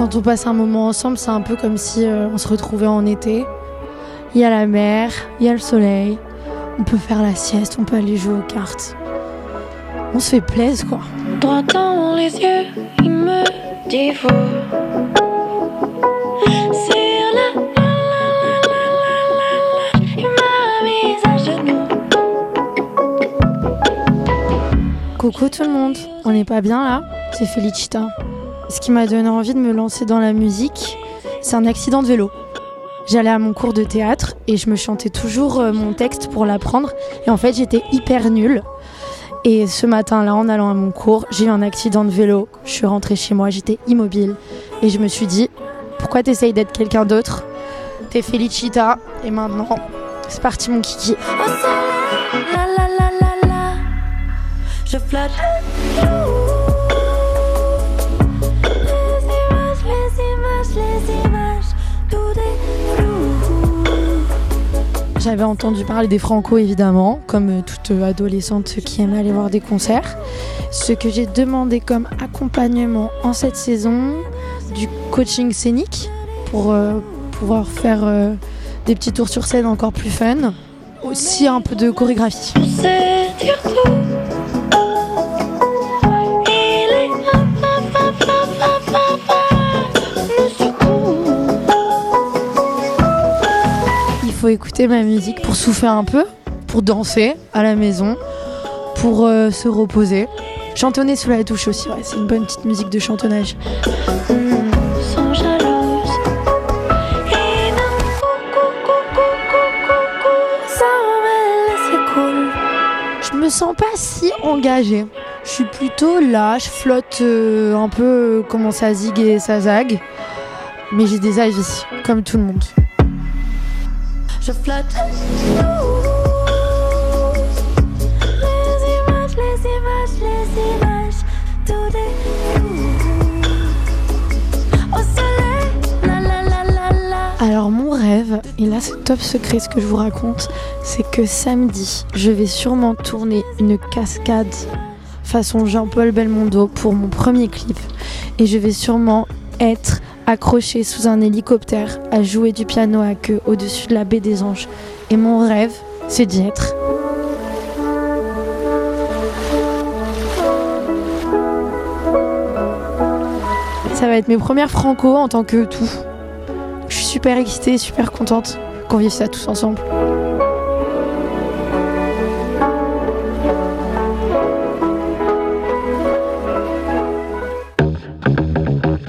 Quand on passe un moment ensemble, c'est un peu comme si euh, on se retrouvait en été. Il y a la mer, il y a le soleil, on peut faire la sieste, on peut aller jouer aux cartes. On se fait plaisir quoi. Droit dans les yeux, il me dit vous. Coucou tout le monde, on n'est pas bien là? C'est Felicita. Ce qui m'a donné envie de me lancer dans la musique, c'est un accident de vélo. J'allais à mon cours de théâtre et je me chantais toujours euh, mon texte pour l'apprendre. Et en fait, j'étais hyper nulle. Et ce matin-là, en allant à mon cours, j'ai eu un accident de vélo. Je suis rentrée chez moi, j'étais immobile. Et je me suis dit, pourquoi t'essayes d'être quelqu'un d'autre? T'es Felicita. Et maintenant, c'est parti mon kiki. Je flotte. J'avais entendu parler des Franco évidemment, comme euh, toute euh, adolescente qui aime aller voir des concerts. Ce que j'ai demandé comme accompagnement en cette saison, du coaching scénique pour euh, pouvoir faire des petits tours sur scène encore plus fun. Aussi un peu de chorégraphie. Écouter ma musique pour souffler un peu, pour danser à la maison, pour euh, se reposer. Chantonner sous la douche aussi, c'est une bonne petite musique de chantonnage. Je me sens pas si engagée. Je suis plutôt là, je flotte euh, un peu euh, comment ça zigue et ça zague. Mais j'ai des avis, comme tout le monde. Je flotte. Les images, les images, les images. Au soleil. Alors mon rêve, et là c'est top secret ce que je vous raconte, c'est que samedi, je vais sûrement tourner une cascade façon Jean-Paul Belmondo pour mon premier clip. Et je vais sûrement être accrochée sous un hélicoptère à jouer du piano à queue au-dessus de la baie des Anges. Et mon rêve, c'est d'y être. Ça va être mes premières franco en tant que tout. Je suis super excitée, super contente qu'on vive ça tous ensemble.